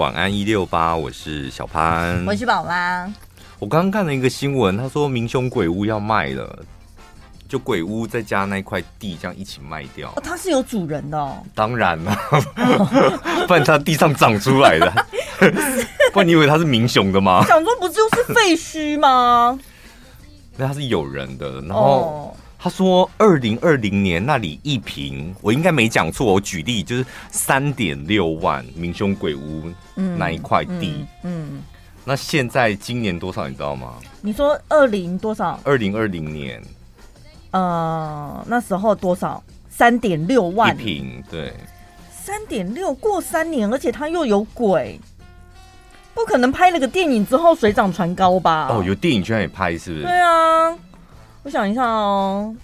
晚安一六八，我是小潘，我是宝妈。我刚刚看了一个新闻，他说明雄鬼屋要卖了，就鬼屋再加那块地，这样一起卖掉。哦，它是有主人的哦。当然了，不然它地上长出来的，不然你以为它是明雄的吗？想说不就是废墟吗？那它是有人的，然后。哦他说：“二零二零年那里一平，我应该没讲错。我举例就是三点六万，民雄鬼屋那一块地。嗯，嗯，那现在今年多少你知道吗？你说二零多少？二零二零年，呃，那时候多少？三点六万一平，对，三点六过三年，而且他又有鬼，不可能拍了个电影之后水涨船高吧？哦，有电影居然也拍，是不是？对啊。”我想一下哦，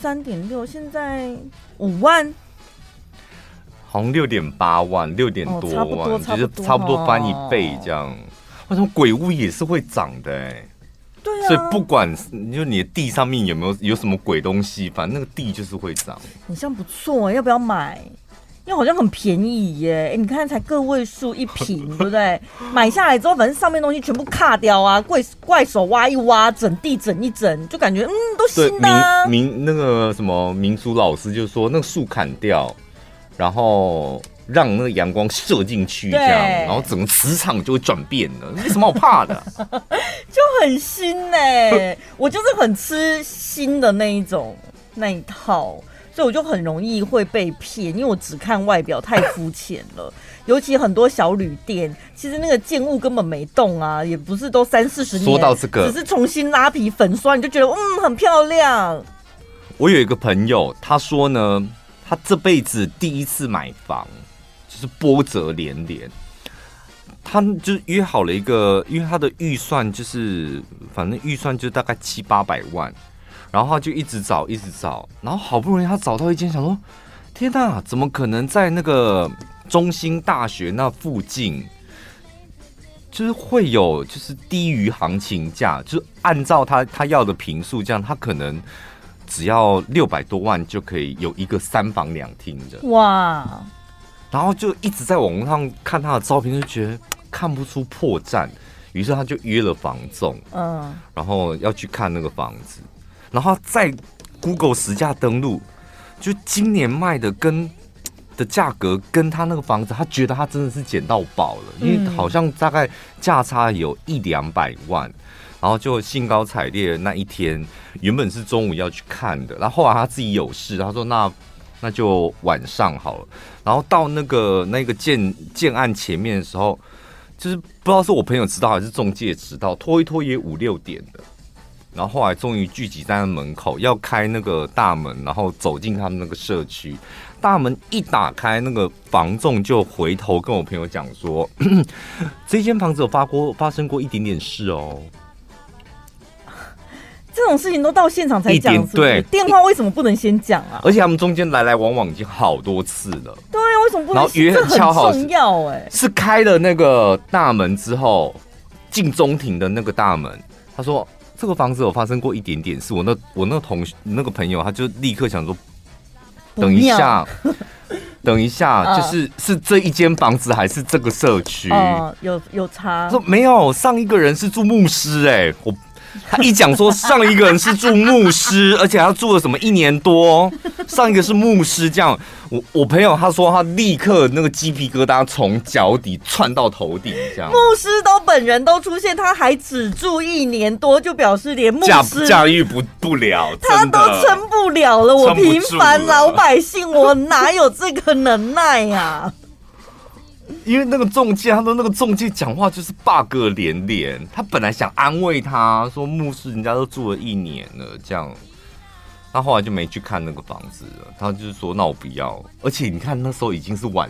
三点六，现在五万，好像六点八万，六点多万，就是差不多翻一倍这样。为什么鬼屋也是会涨的？哎，对啊，所以不管就你的地上面有没有有什么鬼东西，反正那个地就是会涨。你这样不错，要不要买？因为好像很便宜耶，欸，你看才个位数一瓶，对不对？买下来之后，反正上面东西全部卡掉啊，怪怪手挖一挖，整地整一整，就感觉嗯，都新的，啊。民民那个什么民俗老师就说，那个树砍掉，然后让那个阳光射进去，这样，然后整个磁场就会转变了。没什么好怕的，就很新呢，欸。我就是很吃新的那一种那一套。所以我就很容易会被骗，因为我只看外表太肤浅了。尤其很多小旅店，其实那个建物根本没动啊，也不是都三四十年。说到这个，只是重新拉皮粉刷，你就觉得嗯很漂亮。我有一个朋友，他说呢，他这辈子第一次买房就是波折连连。他就约好了一个，因为他的预算就是反正预算就大概七八百万。然后他就一直找，一直找，然后好不容易他找到一间，想说：天哪，怎么可能在那个中心大学那附近，就是会有就是低于行情价，就是按照他他要的平数这样，他可能只要六百多万就可以有一个三房两厅的哇！然后就一直在网络上看他的照片，就觉得看不出破绽，于是他就约了房仲，嗯，然后要去看那个房子。然后在 Google 实价登录，就今年卖的跟的价格跟他那个房子，他觉得他真的是捡到宝了，因为好像大概价差有一两百万，然后就兴高采烈那一天，原本是中午要去看的，然后后来他自己有事，他说那那就晚上好了，然后到那个那个建建案前面的时候，就是不知道是我朋友迟到还是中介迟到，拖一拖也五六点的。然后后来终于聚集在门口，要开那个大门，然后走进他们那个社区。大门一打开，那个房仲就回头跟我朋友讲说：“ 这间房子有发过发生过一点点事哦。”这种事情都到现场才讲？对，电话为什么不能先讲啊？而且他们中间来来往往已经好多次了。对啊，为什么不能？然后约很敲好，重要哎，是开了那个大门之后进中庭的那个大门，他说。这个房子有发生过一点点事，我那我那个同学那个朋友，他就立刻想说，等一下，等一下，就是是这一间房子还是这个社区？哦，有有差？说没有，上一个人是住牧师，哎，我。他一讲说上一个人是住牧师，而且他住了什么一年多，上一个是牧师，这样我我朋友他说他立刻那个鸡皮疙瘩从脚底窜到头顶，这样牧师都本人都出现，他还只住一年多，就表示连牧师驾驭不不了，他都撑不了了。我平凡老百姓，我哪有这个能耐呀、啊？因为那个中介，他说那个中介讲话就是 bug 连连。他本来想安慰他说，牧师人家都住了一年了，这样，他后来就没去看那个房子了。他就是说，那我不要。而且你看那时候已经是晚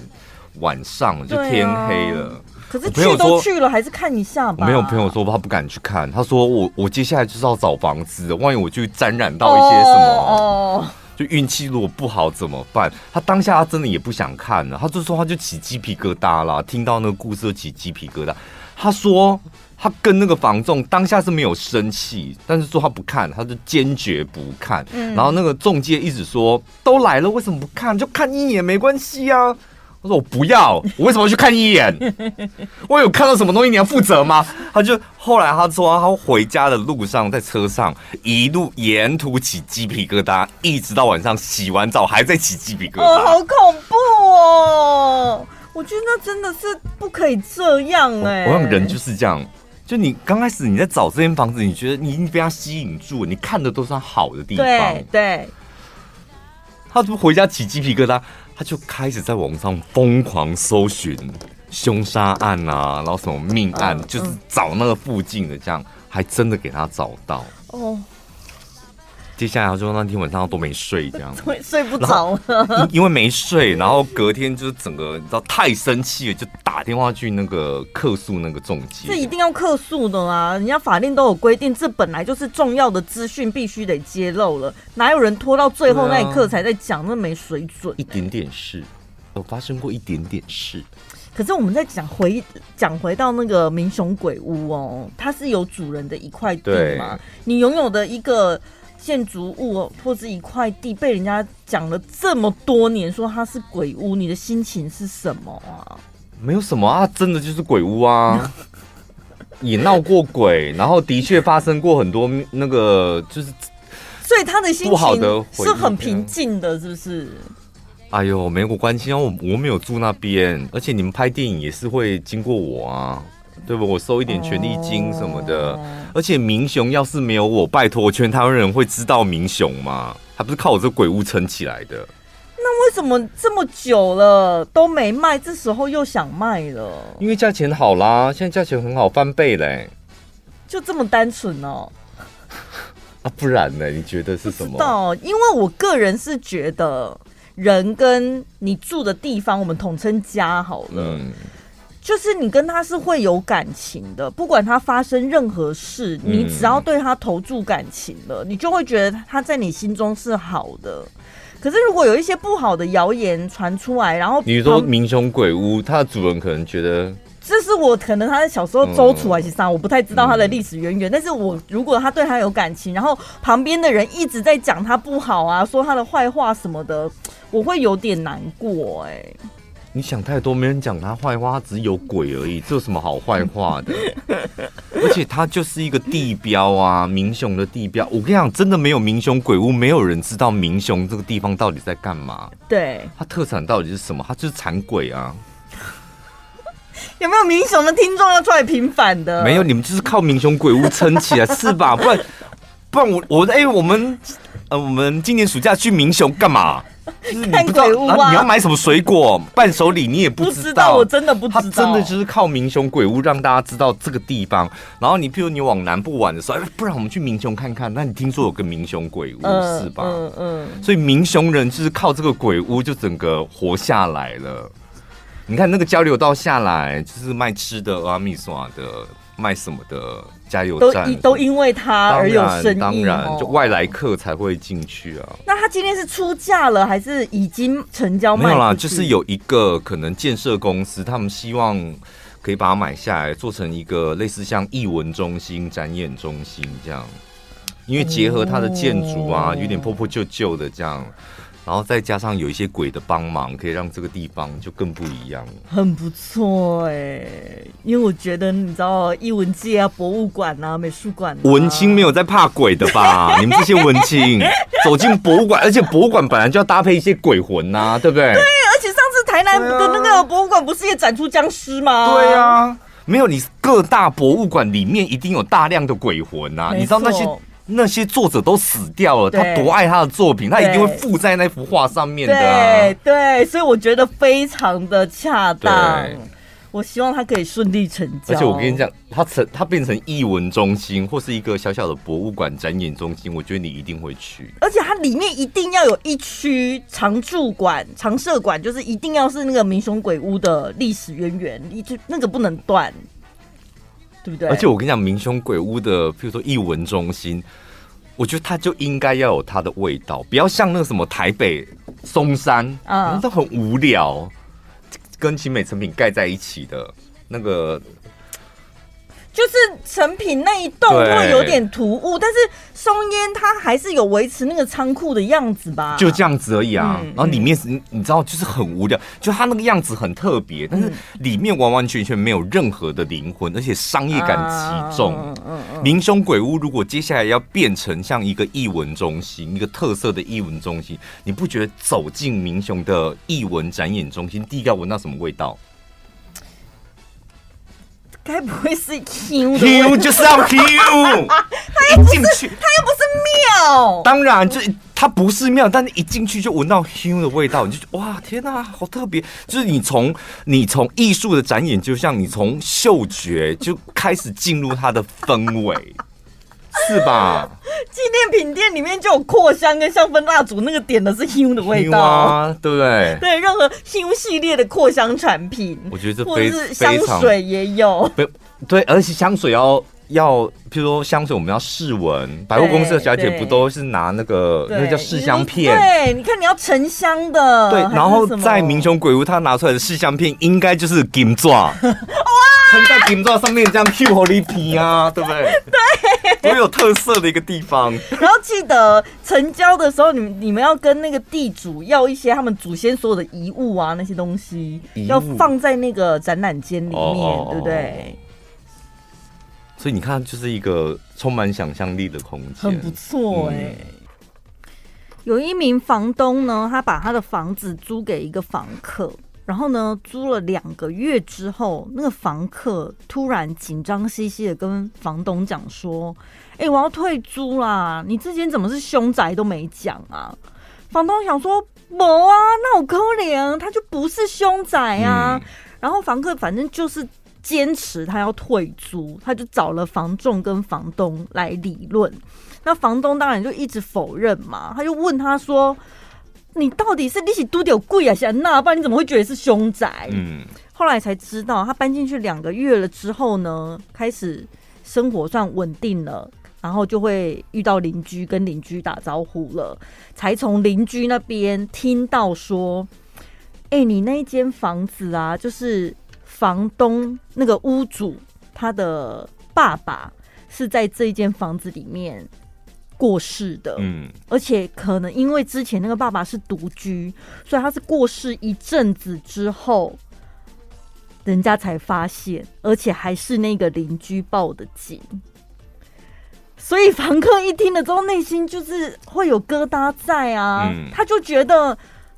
晚上了，就天黑了。啊、可是去都去了，还是看一下吧。没有朋友说他不敢去看，他说我我接下来就是要找房子，万一我就沾染到一些什么。哦哦就运气如果不好怎么办？他当下他真的也不想看了，他就说他就起鸡皮疙瘩了，听到那个故事就起鸡皮疙瘩。他说他跟那个房仲当下是没有生气，但是说他不看，他就坚决不看。然后那个中介一直说都来了，为什么不看？就看一眼没关系啊。他说我不要，我为什么要去看一眼？我有看到什么东西，你要负责吗？他就后来他说他回家的路上，在车上一路沿途起鸡皮疙瘩，一直到晚上洗完澡还在起鸡皮疙瘩。哦，好恐怖哦！我觉得那真的是不可以这样哎、欸。我想人就是这样，就你刚开始你在找这间房子，你觉得你已经被他吸引住，你看的都是好的地方。对对。他不回家起鸡皮疙瘩，他就开始在网上疯狂搜寻凶杀案啊，然后什么命案，就是找那个附近的，这样还真的给他找到。哦。接下来就那天晚上都没睡，这样 睡睡不着，了因为没睡，然后隔天就是整个你知道太生气了，就打电话去那个客诉那个仲介。这一定要客诉的啊！人家法令都有规定，这本来就是重要的资讯，必须得揭露了。哪有人拖到最后那一刻才在讲？那没水准。一点点事，有发生过一点点事。可是我们在讲回讲回到那个民雄鬼屋哦，它是有主人的一块地嘛？你拥有的一个。建筑物或者一块地被人家讲了这么多年，说它是鬼屋，你的心情是什么啊？没有什么啊，真的就是鬼屋啊，也闹过鬼，然后的确发生过很多那个，就是所以他的心情是很平静的，是不是？哎呦，没有关系啊，我我没有住那边，而且你们拍电影也是会经过我啊。对不？我收一点权利金什么的，哦、而且明雄要是没有我，拜托，全台湾人会知道明雄吗？还不是靠我这鬼屋撑起来的。那为什么这么久了都没卖，这时候又想卖了？因为价钱好啦，现在价钱很好，翻倍嘞。就这么单纯哦？啊，不然呢？你觉得是什么？不知道，因为我个人是觉得，人跟你住的地方，我们统称家好了。嗯就是你跟他是会有感情的，不管他发生任何事，你只要对他投注感情了，你就会觉得他在你心中是好的。可是如果有一些不好的谣言传出来，然后你说民雄鬼屋，它的主人可能觉得这是我可能他在小时候周楚还是啥，我不太知道他的历史渊源。但是我如果他对他有感情，然后旁边的人一直在讲他不好啊，说他的坏话什么的，我会有点难过哎、欸。你想太多，没人讲他坏话，他只是有鬼而已，这有什么好坏话的？而且他就是一个地标啊，明雄的地标。我跟你讲，真的没有明雄鬼屋，没有人知道明雄这个地方到底在干嘛。对，他特产到底是什么？他就是产鬼啊。有没有明雄的听众要出来平反的？没有，你们就是靠明雄鬼屋撑起来，是吧？不然，不然我我哎、欸，我们呃，我们今年暑假去明雄干嘛？你不知道鬼屋啊，啊？你要买什么水果、伴手礼？你也不知，道，我真的不知道。他真的就是靠民雄鬼屋让大家知道这个地方。然后你譬如你往南部玩的时候，哎，不然我们去民雄看看。那你听说有个民雄鬼屋、呃、是吧？嗯嗯。所以民雄人就是靠这个鬼屋就整个活下来了。你看那个交流道下来，就是卖吃的、阿米耍的。卖什么的加油站都都因为他而有生意，当然就外来客才会进去啊。那他今天是出价了，还是已经成交卖？没有啦，就是有一个可能建设公司，他们希望可以把它买下来，做成一个类似像艺文中心、展演中心这样。因为结合它的建筑啊，有点破破旧旧的这样。然后再加上有一些鬼的帮忙，可以让这个地方就更不一样了。很不错哎，因为我觉得你知道艺文界啊、博物馆啊、美术馆、啊，文青没有在怕鬼的吧？你们这些文青走进博物馆，而且博物馆本来就要搭配一些鬼魂呐、啊，对不对？对，而且上次台南的那个博物馆不是也展出僵尸吗？对啊，没有，你各大博物馆里面一定有大量的鬼魂呐，你知道那些。那些作者都死掉了，他多爱他的作品，他一定会附在那幅画上面的、啊。对对，所以我觉得非常的恰当。我希望他可以顺利成交。而且我跟你讲，他成他变成艺文中心或是一个小小的博物馆展演中心，我觉得你一定会去。而且它里面一定要有一区常驻馆、常设馆，就是一定要是那个民雄鬼屋的历史渊源，一就那个不能断。对不对？而且我跟你讲，民雄鬼屋的，譬如说艺文中心，我觉得它就应该要有它的味道，不要像那个什么台北松山嗯，都很无聊，跟集美成品盖在一起的那个。就是成品那一栋会有点突兀，但是松烟它还是有维持那个仓库的样子吧？就这样子而已啊。嗯、然后里面是，你知道，就是很无聊，就它那个样子很特别，但是里面完完全全没有任何的灵魂，而且商业感极重。啊嗯嗯、民雄鬼屋如果接下来要变成像一个艺文中心，一个特色的艺文中心，你不觉得走进民雄的艺文展演中心，第一个要闻到什么味道？该不会是 Q 的？Q 就是要 Q，他又不是，他又不是庙。当然，就它不是庙，但是一进去就闻到 Q 的味道，你就哇，天哪，好特别！就是你从你从艺术的展演，就像你从嗅觉就开始进入它的氛围。是吧？纪念品店里面就有扩香跟香氛蜡烛，那个点的是香的味道啊，对不对？对，任何香系列的扩香产品，我觉得这或者是香水也有。对，而且香水要要，譬如说香水我们要试闻，百货公司的小姐不都是拿那个那个叫试香片？对，你看你要沉香的，对，然后在民雄鬼屋他拿出来的试香片应该就是金钻 在顶座上面这样 Q 好立体啊，对不对？对，多有特色的一个地方。然后记得成交的时候，你们你们要跟那个地主要一些他们祖先所有的遗物啊，那些东西要放在那个展览间里面，哦、对不对？所以你看，就是一个充满想象力的空间，很不错哎、欸。嗯、有一名房东呢，他把他的房子租给一个房客，然后呢，租了两个月之后，那个房客突然紧张兮兮的跟房东讲说：“哎、欸，我要退租啦！你之前怎么是凶宅都没讲啊？”房东想说：“没啊，那我可怜，他就不是凶宅啊。嗯”然后房客反正就是。坚持他要退租，他就找了房仲跟房东来理论。那房东当然就一直否认嘛，他就问他说：“你到底是利息多点贵啊？想那不然你怎么会觉得是凶宅？”嗯，后来才知道，他搬进去两个月了之后呢，开始生活算稳定了，然后就会遇到邻居，跟邻居打招呼了，才从邻居那边听到说：“哎、欸，你那一间房子啊，就是。”房东那个屋主，他的爸爸是在这一间房子里面过世的，嗯，而且可能因为之前那个爸爸是独居，所以他是过世一阵子之后，人家才发现，而且还是那个邻居报的警，所以房客一听了之后，内心就是会有疙瘩在啊，嗯，他就觉得。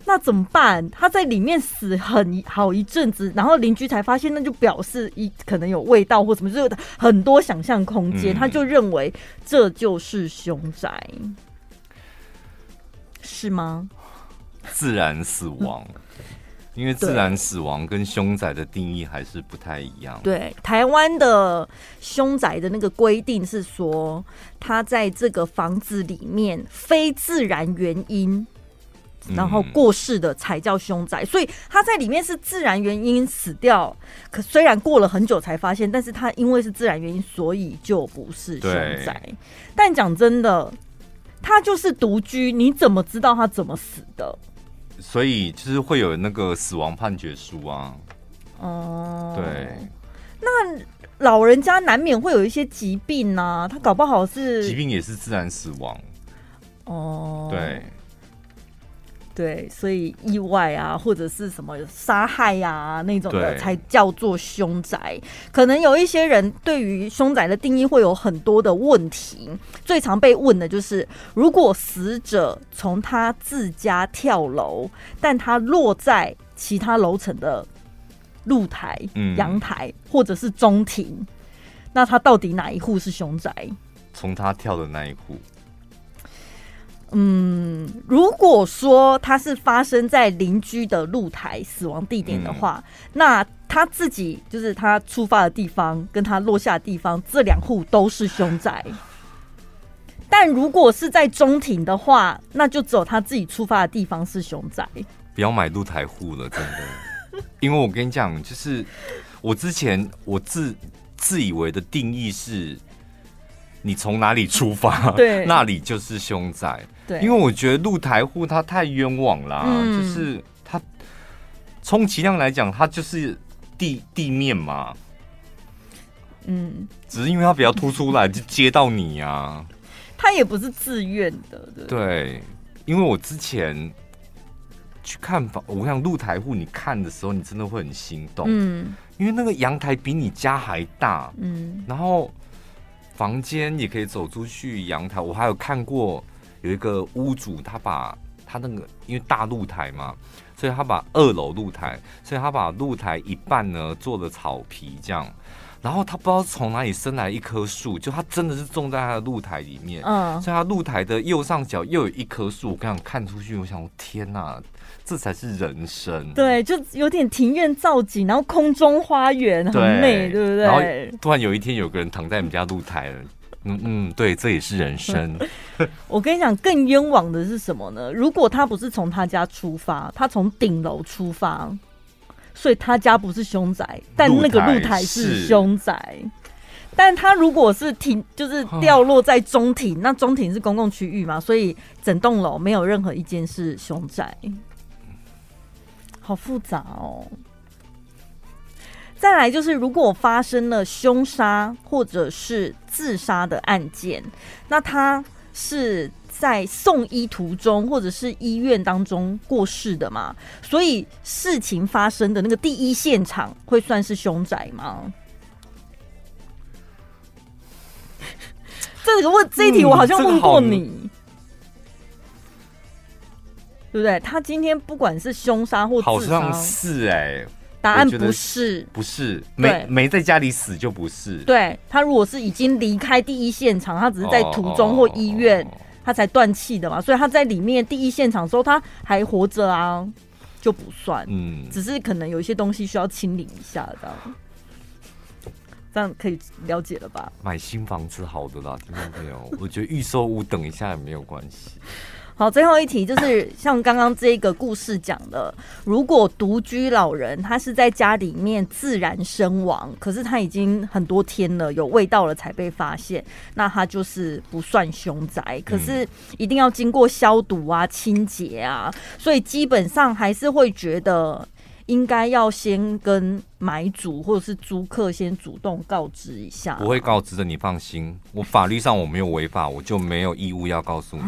那怎么办？他在里面死很好一阵子，然后邻居才发现，那就表示一可能有味道或什么，就有很多想象空间。嗯、他就认为这就是凶宅，是吗？自然死亡，因为自然死亡跟凶宅的定义还是不太一样。对，台湾的凶宅的那个规定是说，他在这个房子里面非自然原因。然后过世的才叫凶宅，所以他在里面是自然原因死掉。可虽然过了很久才发现，但是他因为是自然原因，所以就不是凶宅。但讲真的，他就是独居，你怎么知道他怎么死的？所以就是会有那个死亡判决书啊。哦、嗯，对。那老人家难免会有一些疾病啊，他搞不好是疾病也是自然死亡。哦，对。对，所以意外啊，或者是什么杀害呀、啊、那种的，才叫做凶宅。可能有一些人对于凶宅的定义会有很多的问题，最常被问的就是：如果死者从他自家跳楼，但他落在其他楼层的露台、阳台、嗯、或者是中庭，那他到底哪一户是凶宅？从他跳的那一户。嗯，如果说他是发生在邻居的露台死亡地点的话，嗯、那他自己就是他出发的地方跟他落下的地方，这两户都是凶宅。但如果是在中庭的话，那就只有他自己出发的地方是凶宅。不要买露台户了，真的，因为我跟你讲，就是我之前我自自以为的定义是。你从哪里出发，对，那里就是凶宅。对，因为我觉得露台户他太冤枉啦，嗯、就是他充其量来讲，他就是地地面嘛。嗯，只是因为他比较突出来就接到你啊。他也不是自愿的，对。对，因为我之前去看房，我想露台户，你看的时候，你真的会很心动。嗯，因为那个阳台比你家还大。嗯，然后房间也可以走出去阳台。我还有看过有一个屋主，他把他那个因为大露台嘛，所以他把二楼露台，所以他把露台一半呢做了草皮这样。然后他不知道从哪里生来一棵树，就他真的是种在他的露台里面。嗯，所以他露台的右上角又有一棵树。我刚想看出去，我想，天哪，这才是人生。对，就有点庭院造景，然后空中花园很美，对，对不对？然后突然有一天，有个人躺在我们家露台了。嗯嗯，对，这也是人生。我跟你讲，更冤枉的是什么呢？如果他不是从他家出发，他从顶楼出发。所以他家不是凶宅，但那个露台是凶宅。但他如果是停，就是掉落在中庭，那中庭是公共区域嘛，所以整栋楼没有任何一间是凶宅。好复杂哦。再来就是，如果发生了凶杀或者是自杀的案件，那他是。在送医途中，或者是医院当中过世的嘛，所以事情发生的那个第一现场会算是凶宅吗？这个问这一题我好像问过你，对不对？他今天不管是凶杀或自杀，好像是哎、欸，答案不是，不是，没没在家里死就不是。对，他如果是已经离开第一现场，他只是在途中或医院。他才断气的嘛，所以他在里面第一现场的时候他还活着啊，就不算。嗯，只是可能有一些东西需要清理一下的，这样可以了解了吧？买新房子好的啦，听到没有？我觉得预售屋等一下也没有关系。好，最后一题就是像刚刚这个故事讲的，如果独居老人他是在家里面自然身亡，可是他已经很多天了，有味道了才被发现，那他就是不算凶宅，可是一定要经过消毒啊、清洁啊，所以基本上还是会觉得应该要先跟买主或者是租客先主动告知一下。不会告知的，你放心，我法律上我没有违法，我就没有义务要告诉你。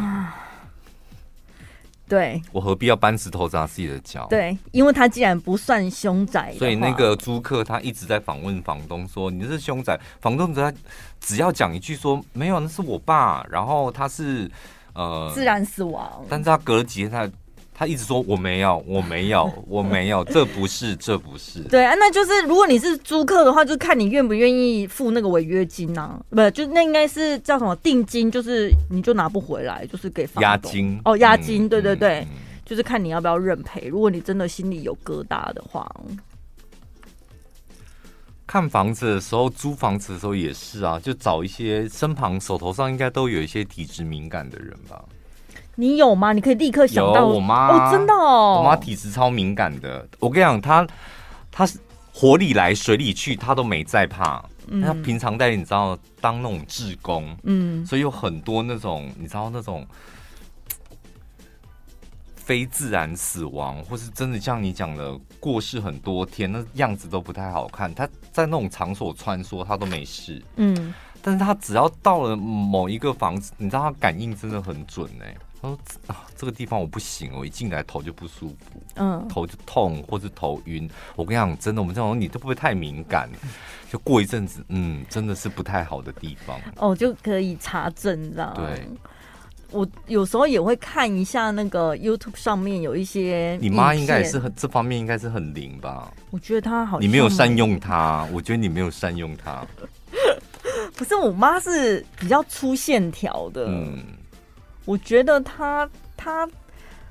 对，我何必要搬石头砸自己的脚？对，因为他既然不算凶宅，所以那个租客他一直在访问房东说：“你这是凶宅。”房东只要只要讲一句说：“没有，那是我爸。”然后他是呃自然死亡，但是他隔了几天他。他一直说我没有，我没有，我没有，这不是，这不是。对啊，那就是如果你是租客的话，就看你愿不愿意付那个违约金呐、啊，不，就那应该是叫什么定金，就是你就拿不回来，就是给房东押金哦，押金，嗯、对对对、嗯，就是看你要不要认赔。如果你真的心里有疙瘩的话，看房子的时候，租房子的时候也是啊，就找一些身旁手头上应该都有一些体质敏感的人吧。你有吗？你可以立刻想到我妈哦，真的哦，我妈体质超敏感的。我跟你讲，她她是火里来水里去，她都没在怕。嗯，她平常在你知道当那种志工，嗯，所以有很多那种你知道那种非自然死亡，或是真的像你讲的过世很多天，那样子都不太好看。她在那种场所穿梭，她都没事。嗯，但是她只要到了某一个房子，你知道她感应真的很准哎、欸。他说啊，这个地方我不行，我一进来头就不舒服，嗯，头就痛或是头晕。我跟你讲，真的，我们这种你都不会太敏感，就过一阵子，嗯，真的是不太好的地方。哦，就可以查证，这样。对，我有时候也会看一下那个 YouTube 上面有一些。你妈应该也是很这方面应该是很灵吧？我觉得她好像，你没有善用她，我觉得你没有善用她。不是，我妈是比较粗线条的，嗯。我觉得他他，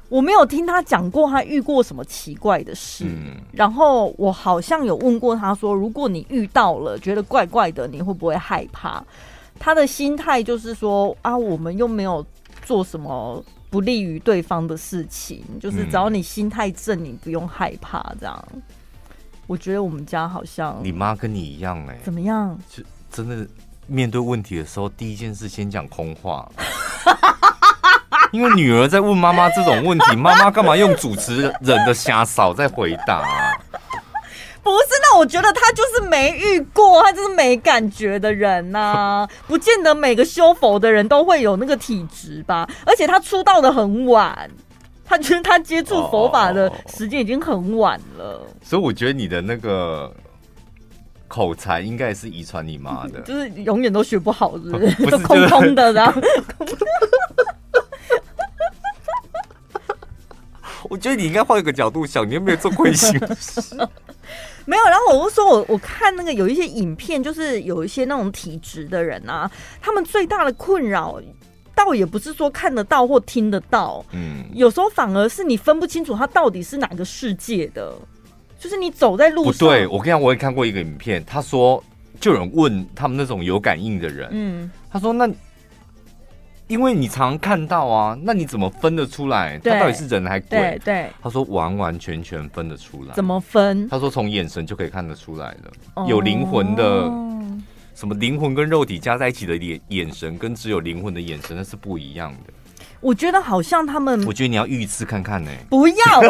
我没有听他讲过他遇过什么奇怪的事。嗯。然后我好像有问过他说，如果你遇到了觉得怪怪的，你会不会害怕？他的心态就是说啊，我们又没有做什么不利于对方的事情，就是只要你心态正，你不用害怕。这样，我觉得我们家好像你妈跟你一样哎，怎么样？就真的面对问题的时候，第一件事先讲空话。因为女儿在问妈妈这种问题，妈妈干嘛用主持人的瞎嫂在回答啊？不不是，那我觉得他就是没遇过，他就是没感觉的人呐、啊，不见得每个修佛的人都会有那个体质吧。而且他出道的很晚，他觉得他接触佛法的时间已经很晚了。所以我觉得你的那个口才应该是遗传你妈的，就是永远都学不好，是不是？不是空空的，然后。我觉得你应该换一个角度想，你有没有做亏心事？没有。然后我就说我我看那个有一些影片，就是有一些那种体质的人啊，他们最大的困扰，倒也不是说看得到或听得到，嗯，有时候反而是你分不清楚他到底是哪个世界的，就是你走在路上。不对，我跟你讲，我也看过一个影片，他说就有人问他们那种有感应的人，嗯，他说那。因为你常常看到啊，那你怎么分得出来他到底是人还鬼？对对，他说完完全全分得出来。怎么分？他说从眼神就可以看得出来了。哦、有灵魂的，什么灵魂跟肉体加在一起的眼眼神，跟只有灵魂的眼神那是不一样的。我觉得好像他们，我觉得你要遇一次看看呢、欸。不要，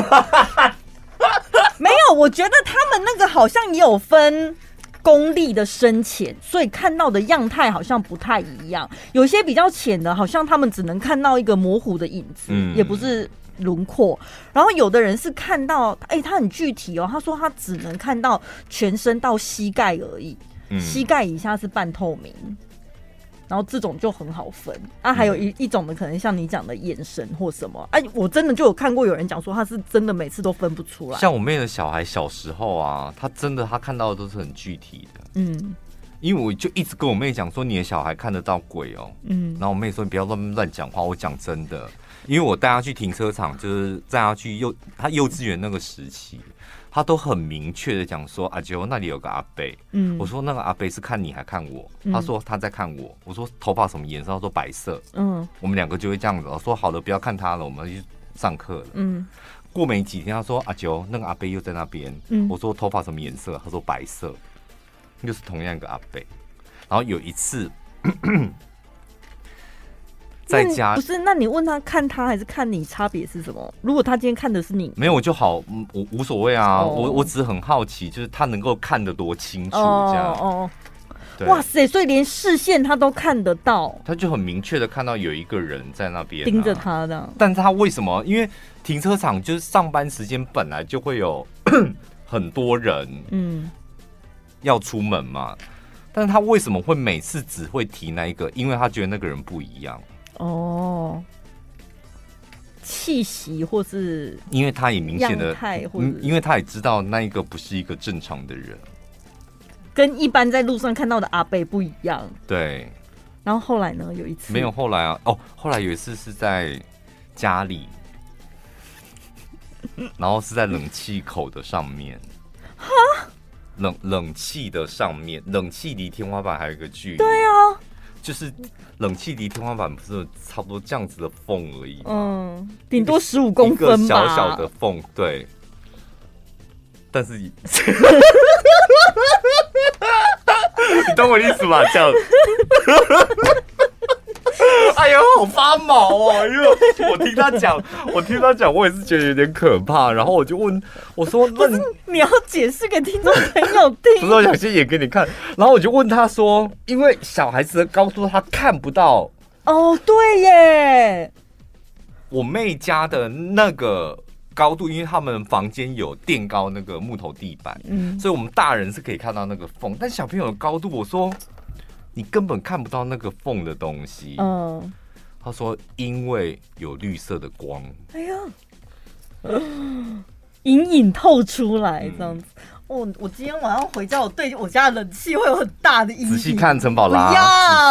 没有，我觉得他们那个好像也有分。功力的深浅，所以看到的样态好像不太一样。有些比较浅的，好像他们只能看到一个模糊的影子，嗯、也不是轮廓。然后有的人是看到，哎、欸，他很具体哦。他说他只能看到全身到膝盖而已，嗯、膝盖以下是半透明。然后这种就很好分。啊，还有一一种的可能像你讲的眼神或什么，哎，我真的就有看过有人讲说他是真的每次都分不出来。像我妹的小孩小时候啊，他真的他看到的都是很具体的，嗯，因为我就一直跟我妹讲说你的小孩看得到鬼哦，嗯，然后我妹说你不要乱乱讲话，我讲真的，因为我带他去停车场，就是带他去幼他幼稚园那个时期。他都很明确的讲说，阿九那里有个阿贝，嗯，我说那个阿贝是看你还看我，嗯、他说他在看我，我说头发什么颜色，他说白色，嗯，我们两个就会这样子，我说好了，不要看他了，我们去上课了，嗯，过没几天，他说阿九那个阿贝又在那边，嗯，我说头发什么颜色，他说白色，又是同样一个阿贝，然后有一次。在家不是？那你问他看他还是看你，差别是什么？如果他今天看的是你，没有我就好，我无所谓啊。Oh. 我我只是很好奇，就是他能够看得多清楚这样。哦，oh, oh. 对哇塞！所以连视线他都看得到，他就很明确的看到有一个人在那边、啊、盯着他的。但他为什么？因为停车场就是上班时间本来就会有 很多人，嗯，要出门嘛。嗯、但是他为什么会每次只会提那一个？因为他觉得那个人不一样。哦，气息或是，因为他也明显的，嗯，因为他也知道那一个不是一个正常的人，跟一般在路上看到的阿贝不一样。对，然后后来呢？有一次没有后来啊？哦，后来有一次是在家里，然后是在冷气口的上面，哈，冷冷气的上面，冷气离天花板还有一个距离，对啊。就是冷气离天花板不是差不多这样子的缝而已，嗯，顶多十五公分吧，小小的缝，对。但是你，你懂我意思吗？这样。好发毛啊！因为我听他讲，我听他讲，我也是觉得有点可怕。然后我就问我说：“那你，你要解释给听众朋友听？”不是，我想先演给你看。然后我就问他说：“因为小孩子的高度他看不到。”哦，对耶。我妹家的那个高度，因为他们房间有垫高那个木头地板，嗯，所以我们大人是可以看到那个缝。但小朋友的高度，我说。你根本看不到那个缝的东西。嗯，他说因为有绿色的光。哎呀，隐隐透出来这样子。哦，我今天晚上回家，我对我家的冷气会有很大的影响。仔细看，陈宝拉，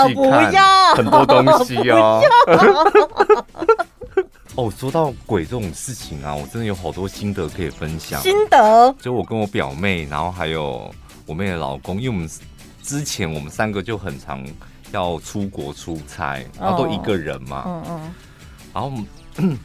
不要，不要，很多东西哦。哦，说到鬼这种事情啊，我真的有好多心得可以分享。心得，就我跟我表妹，然后还有我妹的老公，因为我们。之前我们三个就很常要出国出差，然后都一个人嘛。嗯嗯。然后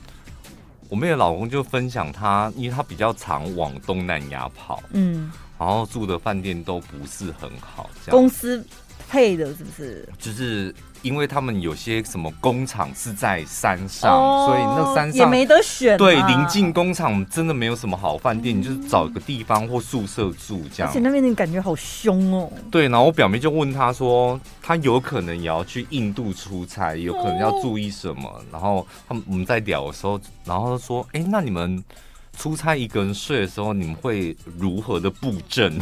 我妹的老公就分享他，因为他比较常往东南亚跑，嗯，然后住的饭店都不是很好，这样。公司配的，是不是？就是因为他们有些什么工厂是在山上，哦、所以那山上也没得选。对，临近工厂真的没有什么好饭店，嗯、你就是找一个地方或宿舍住这样。而且那边你感觉好凶哦。对，然后我表妹就问他说，他有可能也要去印度出差，有可能要注意什么？哦、然后他们我们在聊的时候，然后他说：“哎，那你们。”出差一个人睡的时候，你们会如何的布阵？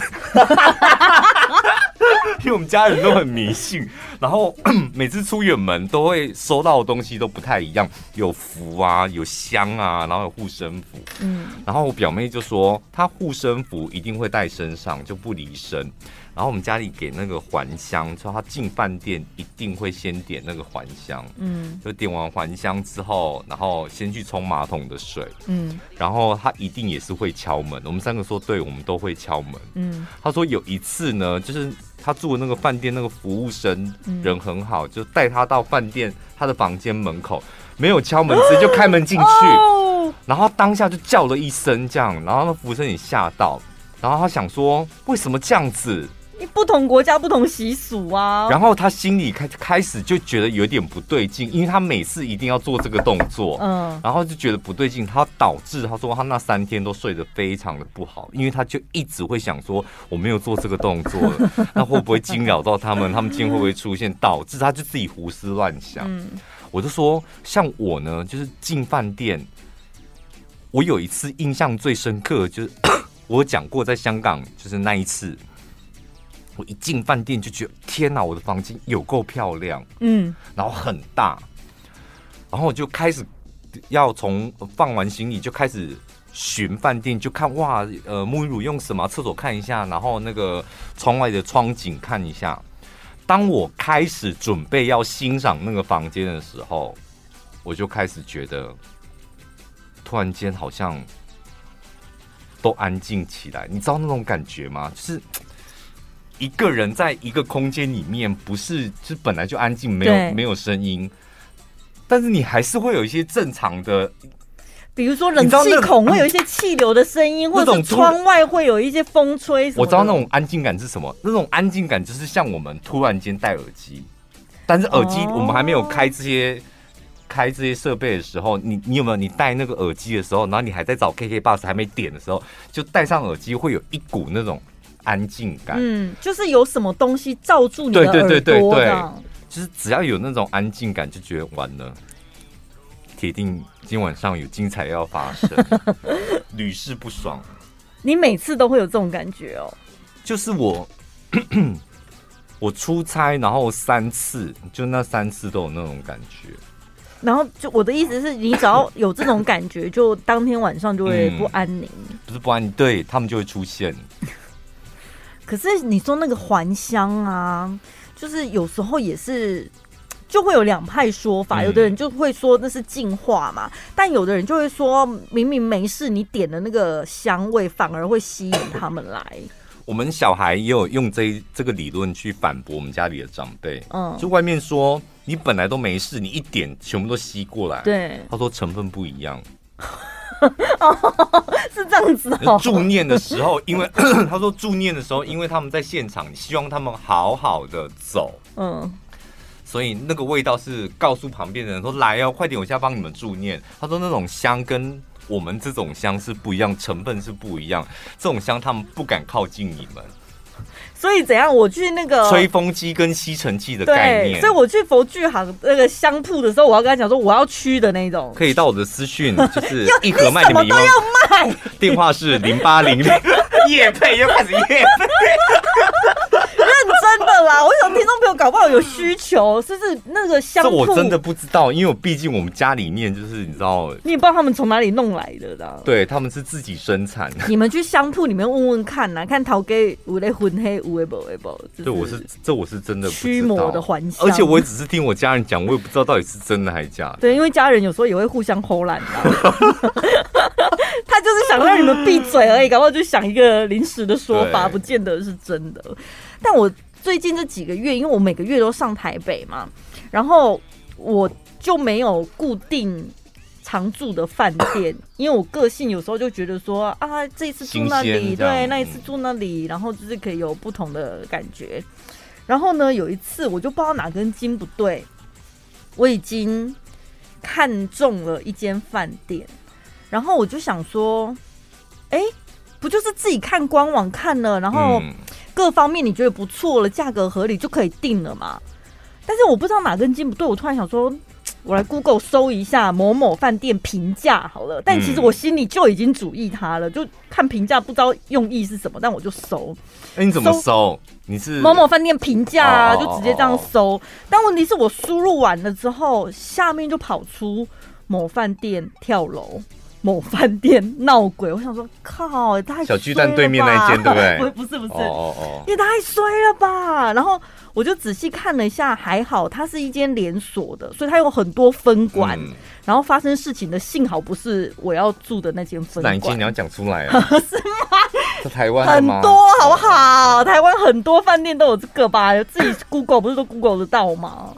因为我们家人都很迷信，然后 每次出远门都会收到的东西都不太一样，有符啊，有香啊，然后有护身符。嗯，然后我表妹就说，她护身符一定会带身上，就不离身。然后我们家里给那个还香，说他进饭店一定会先点那个还香，嗯，就点完还香之后，然后先去冲马桶的水，嗯，然后他一定也是会敲门。我们三个说，对，我们都会敲门，嗯。他说有一次呢，就是他住的那个饭店那个服务生人很好，就带他到饭店他的房间门口，没有敲门，直接就开门进去，然后当下就叫了一声这样，然后那服务生也吓到，然后他想说为什么这样子？不同国家不同习俗啊，然后他心里开开始就觉得有点不对劲，因为他每次一定要做这个动作，嗯，然后就觉得不对劲，他导致他说他那三天都睡得非常的不好，因为他就一直会想说我没有做这个动作了，那会不会惊扰到他们？他们今天会不会出现？导致他就自己胡思乱想。我就说像我呢，就是进饭店，我有一次印象最深刻，就是 我讲过在香港，就是那一次。我一进饭店就觉得天哪，我的房间有够漂亮，嗯，然后很大，然后我就开始要从放完行李就开始寻饭店，就看哇，呃，沐浴乳用什么？厕所看一下，然后那个窗外的窗景看一下。当我开始准备要欣赏那个房间的时候，我就开始觉得，突然间好像都安静起来，你知道那种感觉吗？就是。一个人在一个空间里面，不是就本来就安静，没有没有声音，但是你还是会有一些正常的，比如说冷气孔会有一些气流的声音，或者窗外会有一些风吹。我知道那种安静感是什么，那种安静感就是像我们突然间戴耳机，但是耳机我们还没有开这些、哦、开这些设备的时候，你你有没有你戴那个耳机的时候，然后你还在找 KK bus 还没点的时候，就戴上耳机会有一股那种。安静感，嗯，就是有什么东西罩住你的耳朵，对对对对对，就是只要有那种安静感，就觉得完了，铁定今晚上有精彩要发生，屡试不爽。你每次都会有这种感觉哦？就是我，我出差，然后三次，就那三次都有那种感觉。然后就我的意思是你只要有这种感觉，就当天晚上就会不安宁，嗯，不是不安宁，对他们就会出现。可是你说那个还香啊，就是有时候也是就会有两派说法，有的人就会说那是净化嘛，但有的人就会说明明没事，你点的那个香味反而会吸引他们来。我们小孩也有用这这个理论去反驳我们家里的长辈，嗯，就外面说你本来都没事，你一点全部都吸过来，对，他说成分不一样。哦，是这样子哦。助念的时候，因为 他说助念的时候，因为他们在现场，希望他们好好的走。嗯，所以那个味道是告诉旁边的人说：“来哦，快点，我现在帮你们助念。”他说那种香跟我们这种香是不一样，成分是不一样。这种香他们不敢靠近你们。所以怎样？我去那个吹风机跟吸尘器的概念。所以我去佛具行那个香铺的时候，我要跟他讲说，我要驱的那种。可以到我的私讯，就是 一盒卖你们一万。要卖。电话是零八零零。夜配又开始夜配。啦，我想听众朋友搞不好有需求，是不是那个香？这我真的不知道，因为我毕竟我们家里面就是你知道，你也不知道他们从哪里弄来的，知道？对，他们是自己生产。你们去香铺里面问问看呐，看陶给五类混黑五类不五不？对，我是这我是真的驱魔的还香，而且我也只是听我家人讲，我也不知道到底是真的还是假的。对，因为家人有时候也会互相偷懒的，他就是想让你们闭嘴而已，搞不好就想一个临时的说法，对不见得是真的。但我。最近这几个月，因为我每个月都上台北嘛，然后我就没有固定常住的饭店，因为我个性有时候就觉得说啊，这一次住那里，对，那一次住那里，然后就是可以有不同的感觉。然后呢，有一次我就不知道哪根筋不对，我已经看中了一间饭店，然后我就想说，哎，不就是自己看官网看了，然后各方面你觉得不错了，价格合理就可以定了嘛？但是我不知道哪根筋不对，我突然想说。我来 Google 搜一下某某饭店评价好了，但其实我心里就已经主意它了，就看评价不知道用意是什么，但我就搜。哎，你怎么搜？你是某某饭店评价啊，就直接这样搜。但问题是我输入完了之后，下面就跑出某饭店跳楼，某饭店闹鬼。我想说，靠，也太小巨蛋对面那一间 对不对？不，不是不是，哦哦，也太衰了吧。然后。我就仔细看了一下，还好它是一间连锁的，所以它有很多分馆。嗯、然后发生事情的幸好不是我要住的那间分馆。哪间你要讲出来啊？是吗？在台湾很多好不好？台湾很多饭店都有这个吧？自己 Google 不是都 Google 得到吗？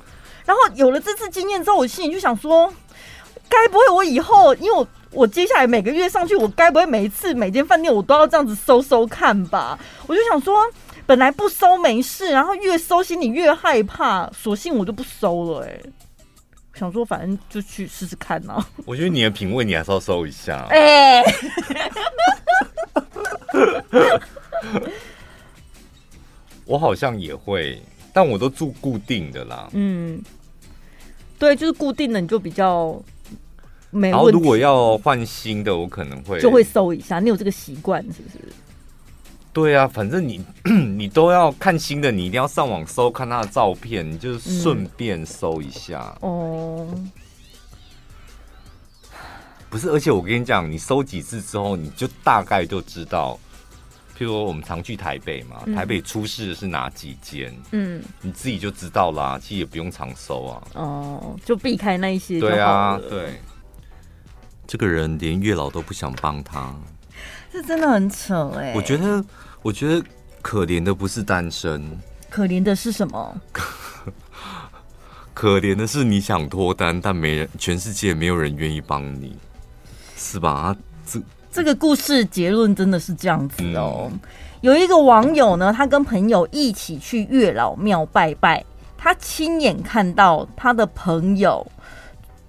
然后有了这次经验之后，我心里就想说，该不会我以后，因为我我接下来每个月上去，我该不会每一次每间饭店我都要这样子搜搜看吧？我就想说。本来不搜没事，然后越搜心里越害怕，索性我就不搜了。哎，想说反正就去试试看呐。我觉得你的品味你还是要搜一下。哎，我好像也会，但我都住固定的啦。嗯，对，就是固定的，你就比较没。然后如果要换新的，我可能会就会搜一下。你有这个习惯是不是？对啊，反正你 你都要看新的，你一定要上网搜看他的照片，你就顺便搜一下。嗯、哦，不是，而且我跟你讲，你搜几次之后，你就大概就知道。譬如说我们常去台北嘛，嗯、台北出事的是哪几间？嗯，你自己就知道啦，其实也不用常搜啊。哦，就避开那一些。对啊，对。这个人连月老都不想帮他。这真的很扯哎、欸！我觉得，我觉得可怜的不是单身，可怜的是什么？可怜的是你想脱单，但没人，全世界没有人愿意帮你，是吧？这这个故事结论真的是这样子哦。嗯、有一个网友呢，他跟朋友一起去月老庙拜拜，他亲眼看到他的朋友。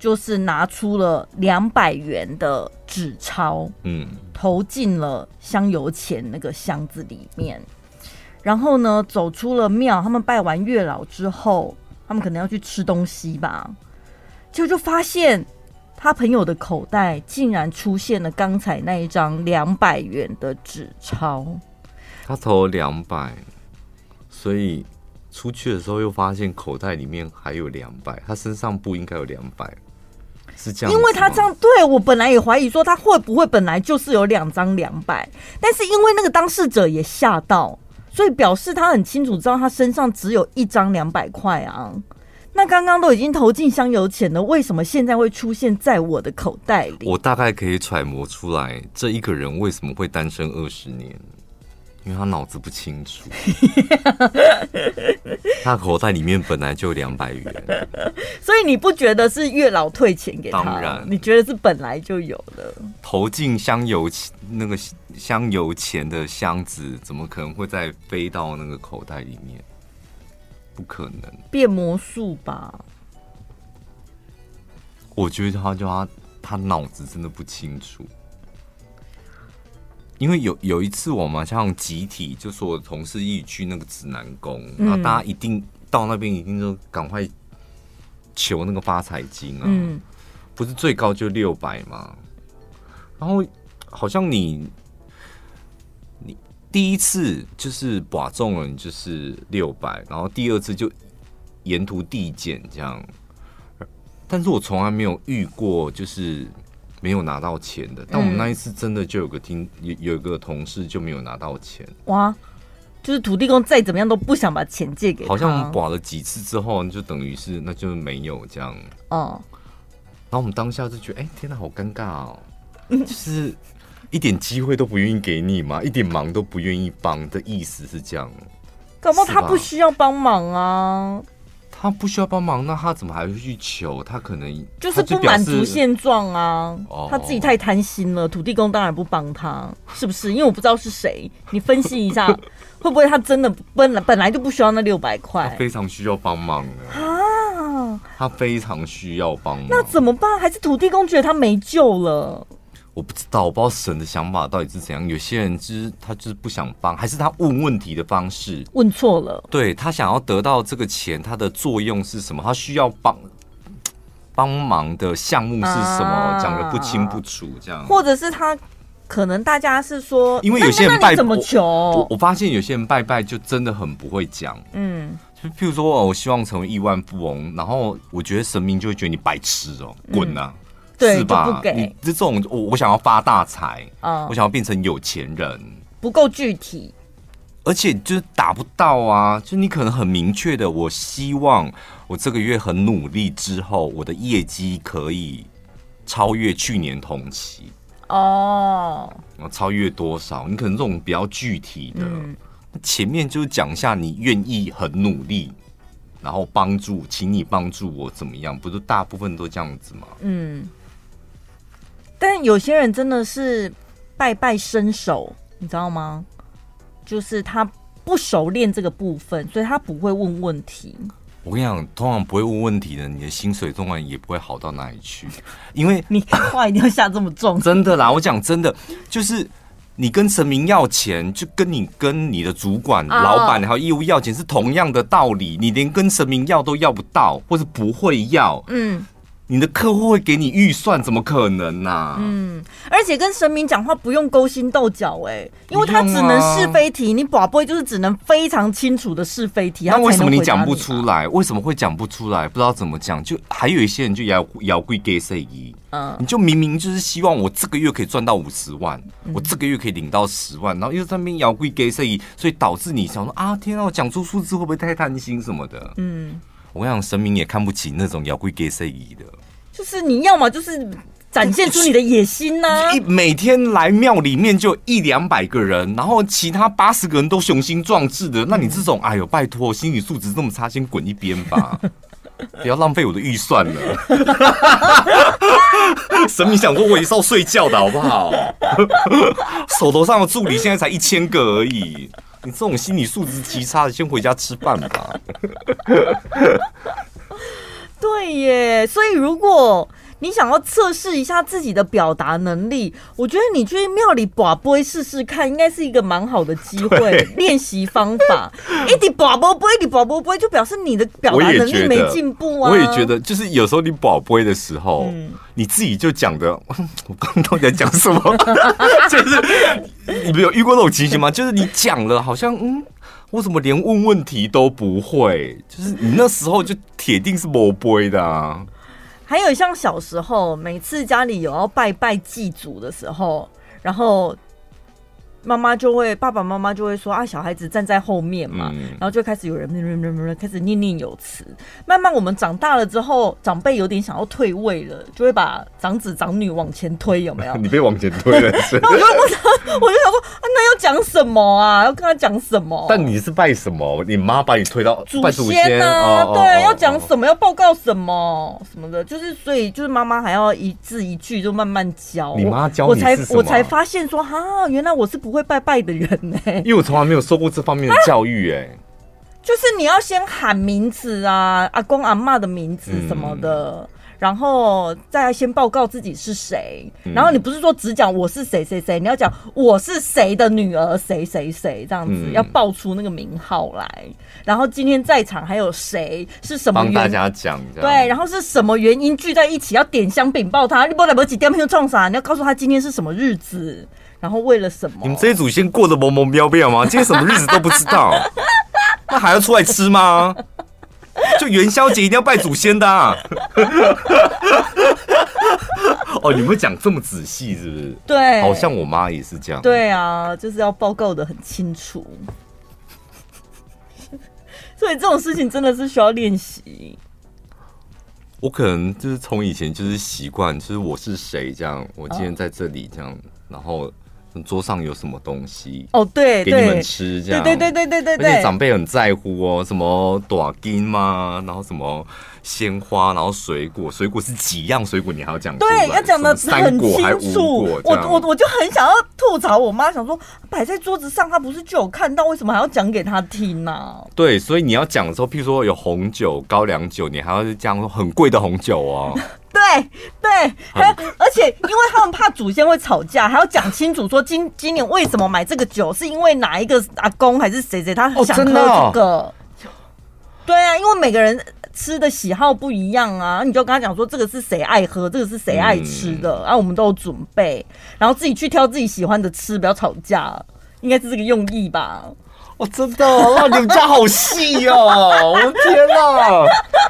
就是拿出了两百元的纸钞，嗯，投进了香油钱那个箱子里面，然后呢，走出了庙。他们拜完月老之后，他们可能要去吃东西吧，结果就发现他朋友的口袋竟然出现了刚才那一张两百元的纸钞。他投了两百，所以出去的时候又发现口袋里面还有两百，他身上不应该有两百。是这样，因为他这样对我本来也怀疑说他会不会本来就是有两张两百，但是因为那个当事者也吓到，所以表示他很清楚知道他身上只有一张两百块啊。那刚刚都已经投进香油钱了，为什么现在会出现在我的口袋里？我大概可以揣摩出来，这一个人为什么会单身二十年。因为他脑子不清楚，他口袋里面本来就两百元，所以你不觉得是月老退钱给他？当然，你觉得是本来就有的。投进香油那个香油钱的箱子，怎么可能会再飞到那个口袋里面？不可能，变魔术吧？我觉得他就他他脑子真的不清楚。因为有有一次我们像集体，就说同事一起去那个指南宫，然后大家一定到那边一定就赶快求那个发财金啊，嗯、不是最高就六百吗？然后好像你你第一次就是把中了，你就是六百，然后第二次就沿途递减这样，但是我从来没有遇过就是。没有拿到钱的，但我们那一次真的就有个听有有一个同事就没有拿到钱。哇，就是土地公再怎么样都不想把钱借给他。好像我们刮了几次之后，就等于是那就没有这样。哦。然后我们当下就觉得，哎、欸，天哪，好尴尬哦！就是一点机会都不愿意给你嘛？一点忙都不愿意帮的意思是这样？搞不好他不需要帮忙啊。他不需要帮忙，那他怎么还会去求？他可能就是不满足现状啊，他自己太贪心了。土地公当然不帮他，是不是？因为我不知道是谁，你分析一下，会不会他真的本来本来就不需要那六百块？他非常需要帮忙啊！他非常需要帮忙，那怎么办？还是土地公觉得他没救了？我不知道，我不知道神的想法到底是怎样。有些人就是他就是不想帮，还是他问问题的方式问错了。对，他想要得到这个钱，他的作用是什么？他需要帮帮忙的项目是什么？讲得、啊、不清不楚，这样。或者是他可能大家是说，因为有些人拜怎么求我？我发现有些人拜拜就真的很不会讲。嗯，就譬如说，我希望成为亿万富翁，然后我觉得神明就会觉得你白痴哦，滚啊！嗯是吧？你这种我我想要发大财，嗯，我想要变成有钱人，不够具体，而且就是达不到啊！就你可能很明确的，我希望我这个月很努力之后，我的业绩可以超越去年同期哦。超越多少？你可能这种比较具体的，嗯、前面就是讲一下你愿意很努力，然后帮助，请你帮助我怎么样？不是大部分都这样子吗？嗯。但有些人真的是拜拜伸手，你知道吗？就是他不熟练这个部分，所以他不会问问题。我跟你讲，通常不会问问题的，你的薪水总管也不会好到哪里去。因为 你话一定要下这么重，真的啦！我讲真的，就是你跟神明要钱，就跟你跟你的主管、啊、老板还有业务要钱是同样的道理。你连跟神明要都要不到，或是不会要，嗯。你的客户会给你预算，怎么可能呢、啊？嗯，而且跟神明讲话不用勾心斗角，哎，因为他只能是非题，你宝贝就是只能非常清楚的是非题。那为什么你讲不出来？为什么会讲不出来？不知道怎么讲，就还有一些人就要要归给谁？嗯，你就明明就是希望我这个月可以赚到五十万，嗯、我这个月可以领到十万，然后又在那边要归给谁？所以导致你想说啊，天啊，我讲出数字会不会太贪心什么的？嗯，我跟你讲，神明也看不起那种要归给谁的。就是你要么就是展现出你的野心呐、啊，一每天来庙里面就一两百个人，然后其他八十个人都雄心壮志的，那你这种哎呦拜托，心理素质这么差，先滚一边吧，不要浪费我的预算了。神明想说，我也是要睡觉的好不好？手头上的助理现在才一千个而已，你这种心理素质极差的，先回家吃饭吧。对耶，所以如果你想要测试一下自己的表达能力，我觉得你去庙里把杯试试看，应该是一个蛮好的机会，练习方法。一直跋杯，一直跋杯，就表示你的表达能力没进步啊。我也觉得，就是有时候你把杯的时候，嗯、你自己就讲的，我刚刚到底在讲什么？就是你没有遇过那种情形吗？就是你讲了，好像嗯。我怎么连问问题都不会？就是你那时候就铁定是魔杯的啊。还有像小时候，每次家里有要拜拜祭祖的时候，然后。妈妈就会，爸爸妈妈就会说啊，小孩子站在后面嘛，嗯、然后就开始有人开始念念有词。慢慢我们长大了之后，长辈有点想要退位了，就会把长子长女往前推，有没有？你被往前推了。然后我就我就想说，啊、那要讲什么啊？要跟他讲什么？但你是拜什么？你妈把你推到祖先啊？对，要讲什么？要报告什么什么的？就是所以就是妈妈还要一字一句就慢慢教。你妈教你我才我才发现说哈，原来我是不。会拜拜的人呢、欸，因为我从来没有受过这方面的教育哎、欸，就是你要先喊名字啊，阿公阿嬷的名字什么的，嗯、然后再先报告自己是谁，嗯、然后你不是说只讲我是谁谁谁，你要讲我是谁的女儿谁谁谁这样子，嗯、要报出那个名号来，然后今天在场还有谁是什么原因？帮大家讲对，然后是什么原因聚在一起要点香禀报他，你不来不及点名创啥？你要告诉他今天是什么日子。然后为了什么？你们这些祖先过得蒙蒙渺渺吗？今天什么日子都不知道，那还要出来吃吗？就元宵节一定要拜祖先的啊。哦，你们讲这么仔细是不是？对，好像我妈也是这样。对啊，就是要报告的很清楚。所以这种事情真的是需要练习。我可能就是从以前就是习惯，就是我是谁这样，我今天在这里这样，然后。桌上有什么东西？哦，对，给你们吃这样，对对对对对对，而且长辈很在乎哦，什么短金嘛，然后什么鲜花，然后水果，水果是几样水果，你还要讲，对，要讲的很清楚。我我我就很想要吐槽我妈，想说摆在桌子上，她不是就有看到，为什么还要讲给她听呢？对，所以你要讲的时候，譬如说有红酒、高粱酒，你还要这样说很贵的红酒哦。对对，还有，而且因为他们怕祖先会吵架，还要讲清楚说今今年为什么买这个酒，是因为哪一个阿公还是谁谁他想喝这个？哦、对啊，因为每个人吃的喜好不一样啊，你就跟他讲说这个是谁爱喝，这个是谁爱吃的，然后、嗯啊、我们都有准备，然后自己去挑自己喜欢的吃，不要吵架，应该是这个用意吧。哦，真的，哇，你们家好细哦！我的天哪，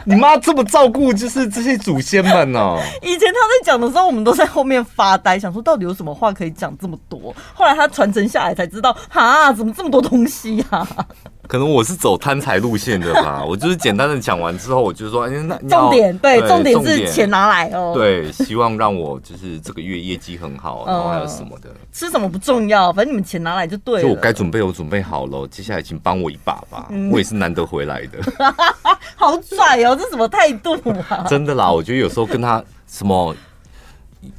你妈这么照顾，就是这些祖先们呢？以前他在讲的时候，我们都在后面发呆，想说到底有什么话可以讲这么多。后来他传承下来才知道，哈，怎么这么多东西呀？可能我是走贪财路线的吧，我就是简单的讲完之后，我就说，哎，那重点对，重点是钱拿来哦。对，希望让我就是这个月业绩很好，然后还有什么的，吃什么不重要，反正你们钱拿来就对了。就我该准备，我准备好了，接下来请帮我一把吧，我也是难得回来的。好拽哦，这什么态度啊？真的啦，我觉得有时候跟他什么，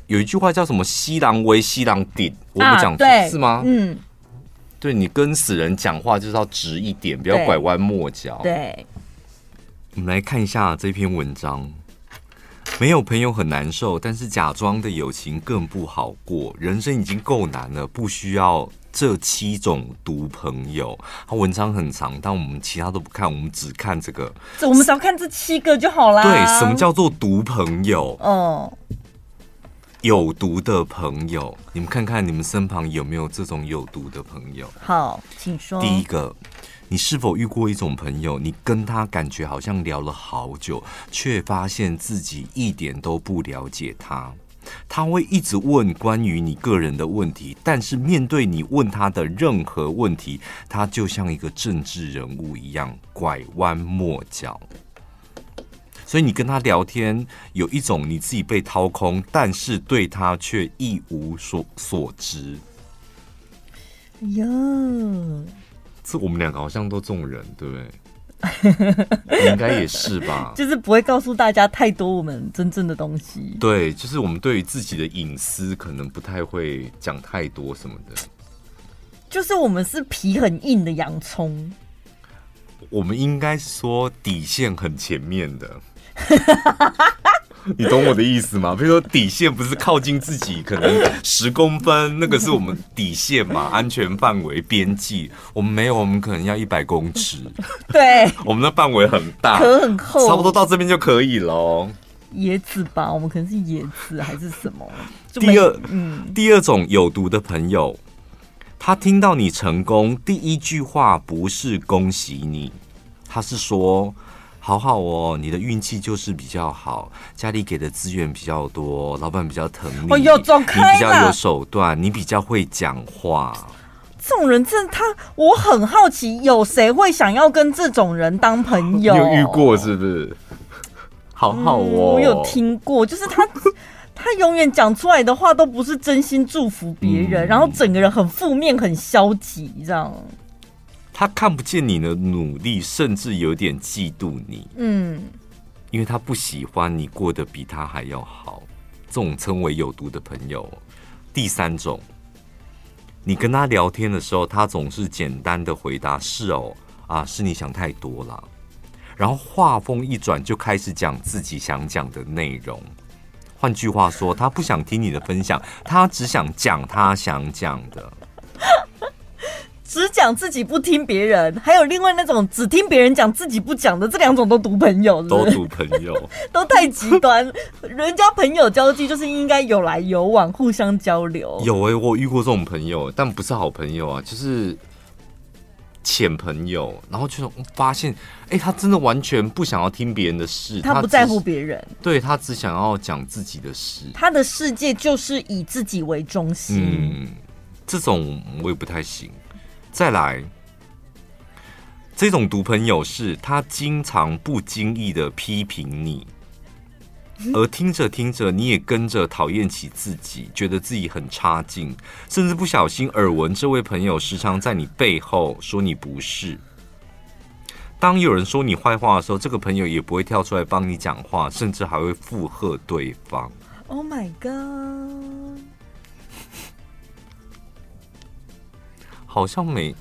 有一句话叫什么“西郎威，西郎顶”，我不讲对是吗？嗯。对，你跟死人讲话就是要直一点，不要拐弯抹角。对，我们来看一下这篇文章。没有朋友很难受，但是假装的友情更不好过。人生已经够难了，不需要这七种毒朋友。他文章很长，但我们其他都不看，我们只看这个。我们只要看这七个就好啦。对，什么叫做毒朋友？哦。有毒的朋友，你们看看你们身旁有没有这种有毒的朋友？好，请说。第一个，你是否遇过一种朋友，你跟他感觉好像聊了好久，却发现自己一点都不了解他？他会一直问关于你个人的问题，但是面对你问他的任何问题，他就像一个政治人物一样拐弯抹角。所以你跟他聊天，有一种你自己被掏空，但是对他却一无所所知。哟，这我们两个好像都这种人，对不对？应该也是吧。就是不会告诉大家太多我们真正的东西。对，就是我们对于自己的隐私，可能不太会讲太多什么的。就是我们是皮很硬的洋葱。我们应该说底线很前面的。你懂我的意思吗？比如说底线不是靠近自己，可能十公分，那个是我们底线嘛，安全范围边际。我们没有，我们可能要一百公尺。对，我们的范围很大，壳很厚，差不多到这边就可以了。椰子吧，我们可能是椰子还是什么？第二，嗯，第二种有毒的朋友，他听到你成功，第一句话不是恭喜你，他是说。好好哦，你的运气就是比较好，家里给的资源比较多，老板比较疼你，你比较有手段，你比较会讲话。这种人真的，他我很好奇，有谁会想要跟这种人当朋友？你有遇过是不是？好好哦，嗯、我有听过，就是他，他永远讲出来的话都不是真心祝福别人，嗯、然后整个人很负面、很消极，这样。他看不见你的努力，甚至有点嫉妒你。嗯，因为他不喜欢你过得比他还要好。这种称为有毒的朋友。第三种，你跟他聊天的时候，他总是简单的回答“是哦，啊，是你想太多了”，然后话锋一转就开始讲自己想讲的内容。换句话说，他不想听你的分享，他只想讲他想讲的。只讲自己不听别人，还有另外那种只听别人讲自己不讲的，这两种都毒朋友是是？都毒朋友，都太极端。人家朋友交际就是应该有来有往，互相交流。有哎、欸，我遇过这种朋友，但不是好朋友啊，就是浅朋友。然后就发现，哎、欸，他真的完全不想要听别人的事，他不在乎别人，对，他只想要讲自己的事。他的世界就是以自己为中心。嗯，这种我也不太行。再来，这种毒朋友是他经常不经意的批评你，而听着听着，你也跟着讨厌起自己，觉得自己很差劲，甚至不小心耳闻这位朋友时常在你背后说你不是。当有人说你坏话的时候，这个朋友也不会跳出来帮你讲话，甚至还会附和对方。Oh my god！好像每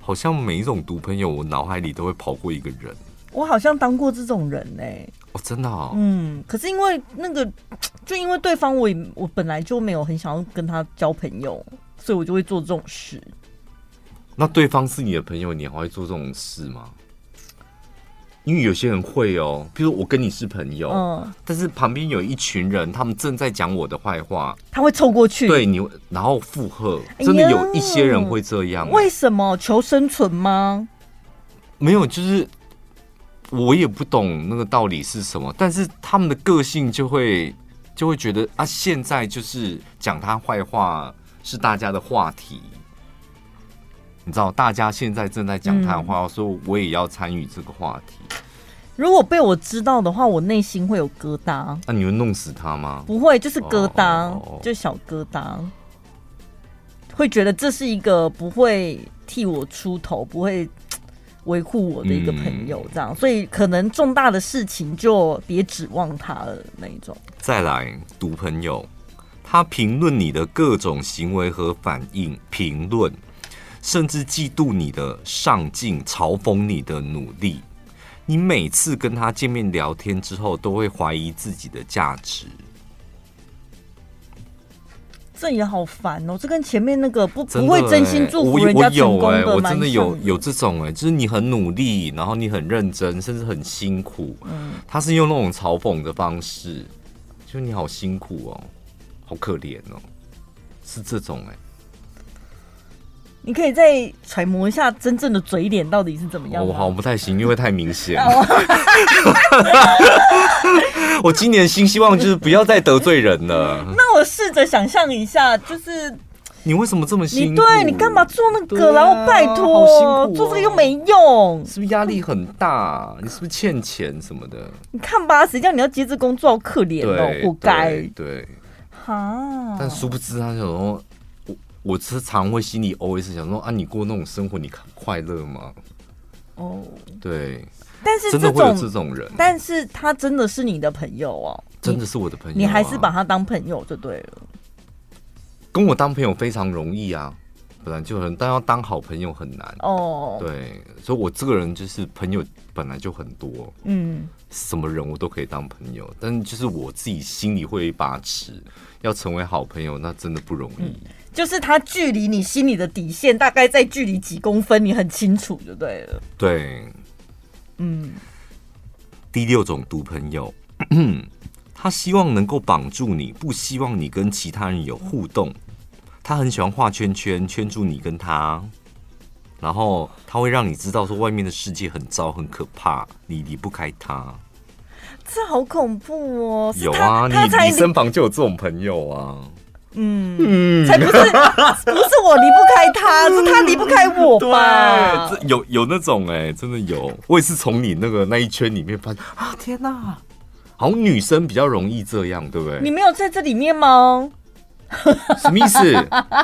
好像每一种毒朋友，我脑海里都会跑过一个人。我好像当过这种人呢、欸。哦，真的。嗯，可是因为那个，就因为对方我也我本来就没有很想要跟他交朋友，所以我就会做这种事。那对方是你的朋友，你还会做这种事吗？因为有些人会哦，比如我跟你是朋友，嗯，但是旁边有一群人，他们正在讲我的坏话，他会凑过去，对你，然后附和，真的有一些人会这样。为什么？求生存吗？没有，就是。我也不懂那个道理是什么，但是他们的个性就会就会觉得啊，现在就是讲他坏话是大家的话题，你知道，大家现在正在讲他的话，所以我也要参与这个话题。如果被我知道的话，我内心会有疙瘩。那你会弄死他吗？不会，就是疙瘩，就小疙瘩，会觉得这是一个不会替我出头，不会。维护我的一个朋友，这样，所以可能重大的事情就别指望他了那一种。再来，毒朋友，他评论你的各种行为和反应，评论，甚至嫉妒你的上进，嘲讽你的努力。你每次跟他见面聊天之后，都会怀疑自己的价值。这也好烦哦！这跟前面那个不不会真心祝福人家成功的，我真的有有这种哎，就是你很努力，然后你很认真，甚至很辛苦。嗯，他是用那种嘲讽的方式，就你好辛苦哦，好可怜哦，是这种哎。你可以再揣摩一下真正的嘴脸到底是怎么样？我好像不太行，因为太明显。我今年新希望就是不要再得罪人了。那我试着想象一下，就是你为什么这么辛苦？你对你干嘛做那个？然后拜托，做这个又没用，是不是压力很大？你是不是欠钱什么的？你看吧，谁叫你要接这工作，好可怜哦，活该。对，哈。但殊不知他就说。我是常会心里 always 想说啊，你过那种生活，你快乐吗？哦，对，但是真的会有这种人，但是他真的是你的朋友哦，真的是我的朋友，你还是把他当朋友就对了。跟我当朋友非常容易啊，本来就很，但要当好朋友很难哦。对，所以我这个人就是朋友本来就很多，嗯，什么人我都可以当朋友，但就是我自己心里会有一把持，要成为好朋友那真的不容易。嗯就是他距离你心里的底线大概在距离几公分，你很清楚就对了。对，嗯。第六种毒朋友，他希望能够绑住你，不希望你跟其他人有互动。他很喜欢画圈圈，圈住你跟他，然后他会让你知道说外面的世界很糟很可怕，你离不开他。这好恐怖哦！有啊，你你身旁就有这种朋友啊。嗯嗯，才不是，不是我离不开他，是他离不开我吧？对，有有那种哎、欸，真的有。我也是从你那个那一圈里面发现啊，天哪，好像女生比较容易这样，对不对？你没有在这里面吗？什么意思？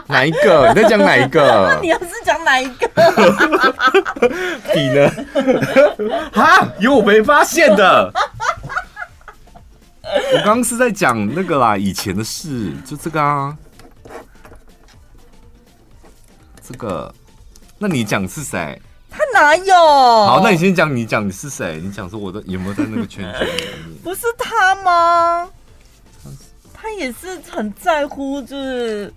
哪一个？你在讲哪一个？你要是讲哪一个？你呢？啊，有我没发现的。我刚刚是在讲那个啦，以前的事，就这个啊，这个，那你讲是谁？他哪有？好，那你先讲，你讲你是谁？你讲说我的有没有在那个圈圈里面？不是他吗？他也是很在乎，就是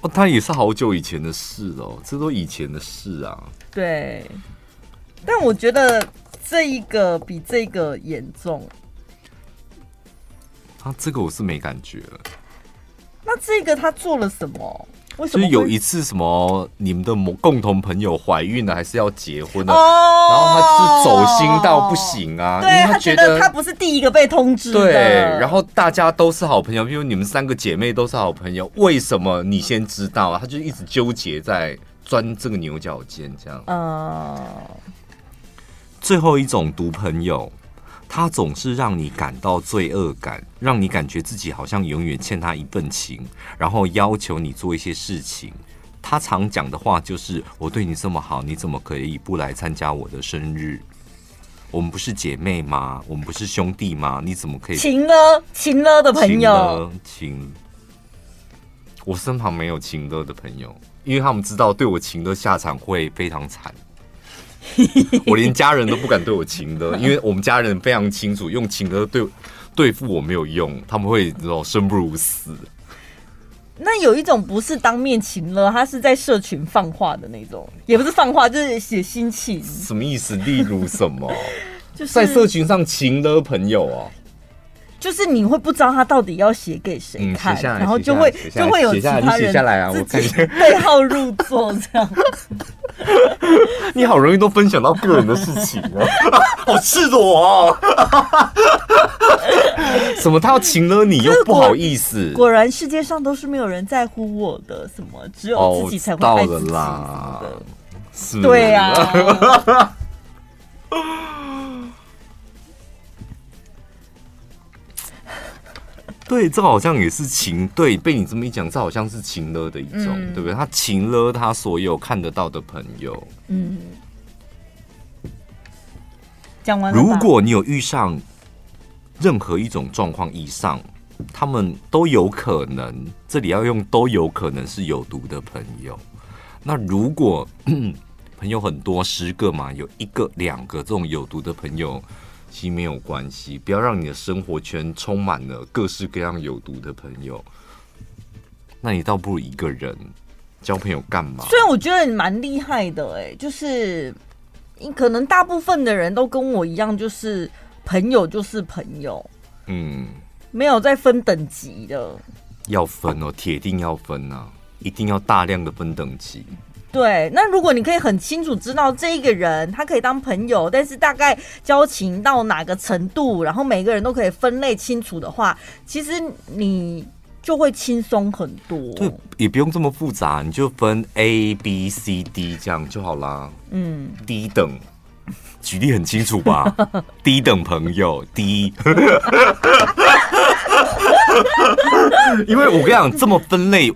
哦，他也是好久以前的事哦，这都以前的事啊。对，但我觉得这一个比这个严重。啊这个我是没感觉了。那这个他做了什么？为什么？就是有一次什么你们的某共同朋友怀孕了，还是要结婚了？哦，然后他是走心到不行啊，对，他觉得他不是第一个被通知的。对，然后大家都是好朋友，比如你们三个姐妹都是好朋友，为什么你先知道啊？他就一直纠结在钻这个牛角尖，这样。哦。最后一种毒朋友。他总是让你感到罪恶感，让你感觉自己好像永远欠他一份情，然后要求你做一些事情。他常讲的话就是：“我对你这么好，你怎么可以不来参加我的生日？我们不是姐妹吗？我们不是兄弟吗？你怎么可以？”情勒情勒的朋友，情。我身旁没有情勒的朋友，因为他们知道对我情勒下场会非常惨。我连家人都不敢对我情的，因为我们家人非常清楚，用情的对对付我没有用，他们会知道生不如死。那有一种不是当面情了，他是在社群放话的那种，也不是放话，就是写心情。什么意思？例如什么？就是在社群上情的朋友哦。就是你会不知道他到底要写给谁看，然后就会就会有其他人写下来啊，我感觉对号入座这样。你好容易都分享到个人的事情啊，好赤裸啊！什么他要请了你又不好意思？果然世界上都是没有人在乎我的，什么只有自己才会爱自己啦。是，对呀。对，这好像也是情。对，被你这么一讲，这好像是情勒的一种，嗯、对不对？他情勒他所有看得到的朋友。嗯。讲完。如果你有遇上任何一种状况以上，他们都有可能。这里要用都有可能是有毒的朋友。那如果朋友很多，十个嘛，有一个、两个这种有毒的朋友。没有关系，不要让你的生活圈充满了各式各样有毒的朋友。那你倒不如一个人交朋友干嘛？虽然我觉得你蛮厉害的，哎，就是可能大部分的人都跟我一样，就是朋友就是朋友，嗯，没有再分等级的。要分哦，铁定要分啊，一定要大量的分等级。对，那如果你可以很清楚知道这一个人，他可以当朋友，但是大概交情到哪个程度，然后每个人都可以分类清楚的话，其实你就会轻松很多。对，也不用这么复杂，你就分 A、B、C、D 这样就好啦。嗯，低等，举例很清楚吧？低等朋友低。因为我跟你讲，这么分类。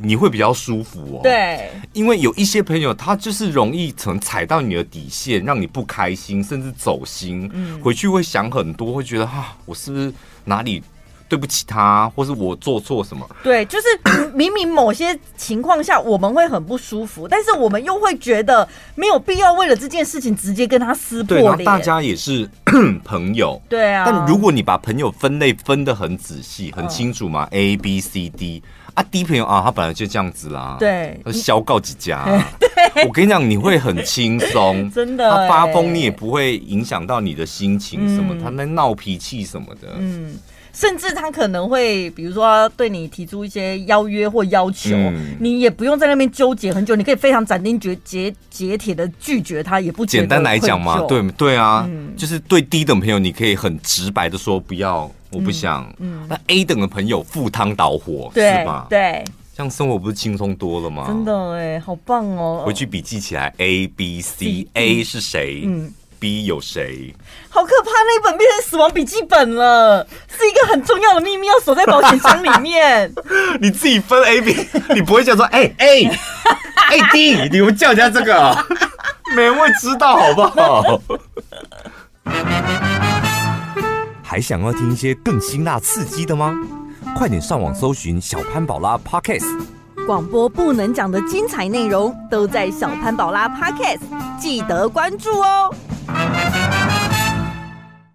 你会比较舒服哦，对，因为有一些朋友，他就是容易曾踩到你的底线，让你不开心，甚至走心，嗯，回去会想很多，会觉得哈，我是不是哪里对不起他，或是我做错什么？对，就是 明明某些情况下我们会很不舒服，但是我们又会觉得没有必要为了这件事情直接跟他撕破脸。大家也是 朋友，对啊。但如果你把朋友分类分得很仔细、很清楚嘛，嗯，A、B、C、D。啊，低朋友啊，他本来就这样子啦。对，他消告几家。对，我跟你讲，你会很轻松，真的。他发疯，你也不会影响到你的心情什么。嗯、他那闹脾气什么的，嗯，甚至他可能会，比如说对你提出一些邀约或要求，嗯、你也不用在那边纠结很久，你可以非常斩钉截截、截铁的拒绝他，也不简单来讲嘛，对对啊，嗯、就是对低等朋友，你可以很直白的说不要。我不想，嗯，那 A 等的朋友赴汤蹈火，是吧？对，这样生活不是轻松多了吗？真的哎，好棒哦！回去笔记起来，A、B、C，A 是谁？嗯，B 有谁？好可怕，那一本变成死亡笔记本了，是一个很重要的秘密，要锁在保险箱里面。你自己分 A、B，你不会叫说，哎 A、A、D，你们叫人家这个，没人会知道，好不好？还想要听一些更辛辣刺激的吗？快点上网搜寻小潘宝拉 Podcast，广播不能讲的精彩内容都在小潘宝拉 Podcast，记得关注哦。